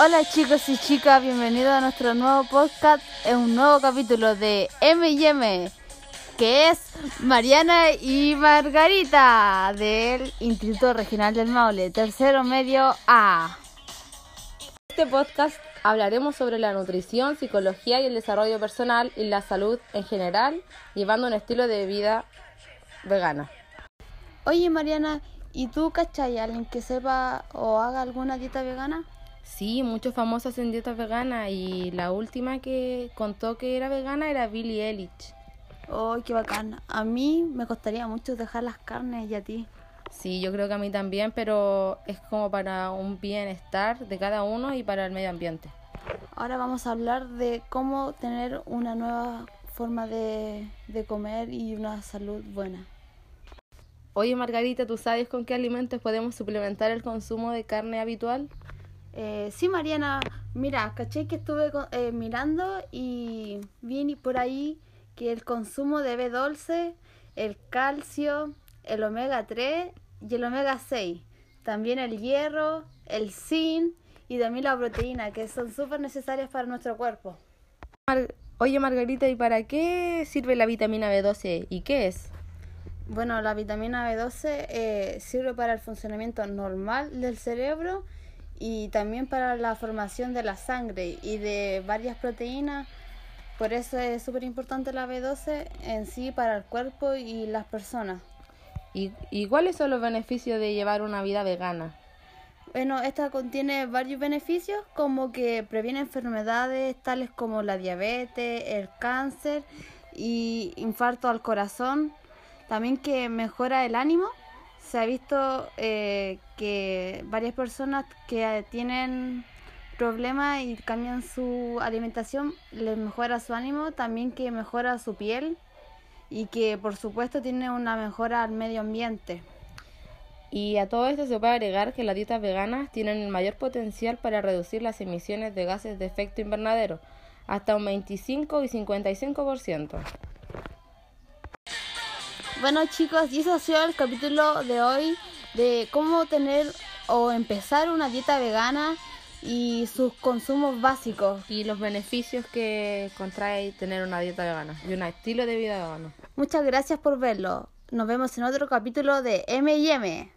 Hola chicos y chicas, bienvenidos a nuestro nuevo podcast, es un nuevo capítulo de M&M, que es Mariana y Margarita del Instituto Regional del Maule, tercero medio A. este podcast hablaremos sobre la nutrición, psicología y el desarrollo personal y la salud en general, llevando un estilo de vida vegana. Oye Mariana, ¿y tú cachai alguien que sepa o haga alguna dieta vegana? Sí, muchos famosos hacen dietas veganas y la última que contó que era vegana era Billie Eilish. ¡Oh, qué bacán! A mí me costaría mucho dejar las carnes y a ti. Sí, yo creo que a mí también, pero es como para un bienestar de cada uno y para el medio ambiente. Ahora vamos a hablar de cómo tener una nueva forma de, de comer y una salud buena. Oye Margarita, ¿tú sabes con qué alimentos podemos suplementar el consumo de carne habitual? Eh, sí, Mariana, mira, caché que estuve eh, mirando y vi por ahí que el consumo de B12, el calcio, el omega 3 y el omega 6, también el hierro, el zinc y también la proteína, que son súper necesarias para nuestro cuerpo. Oye Margarita, ¿y para qué sirve la vitamina B12 y qué es? Bueno, la vitamina B12 eh, sirve para el funcionamiento normal del cerebro y también para la formación de la sangre y de varias proteínas. Por eso es súper importante la B12 en sí para el cuerpo y las personas. ¿Y, y cuáles son los beneficios de llevar una vida vegana? Bueno, esta contiene varios beneficios como que previene enfermedades tales como la diabetes, el cáncer y infarto al corazón. También que mejora el ánimo. Se ha visto eh, que varias personas que eh, tienen problemas y cambian su alimentación les mejora su ánimo. También que mejora su piel y que por supuesto tiene una mejora al medio ambiente. Y a todo esto se puede agregar que las dietas veganas tienen el mayor potencial para reducir las emisiones de gases de efecto invernadero, hasta un 25 y 55%. Bueno chicos, y eso ha sido el capítulo de hoy de cómo tener o empezar una dieta vegana y sus consumos básicos. Y los beneficios que contrae tener una dieta vegana y un estilo de vida vegano. Muchas gracias por verlo. Nos vemos en otro capítulo de M&M.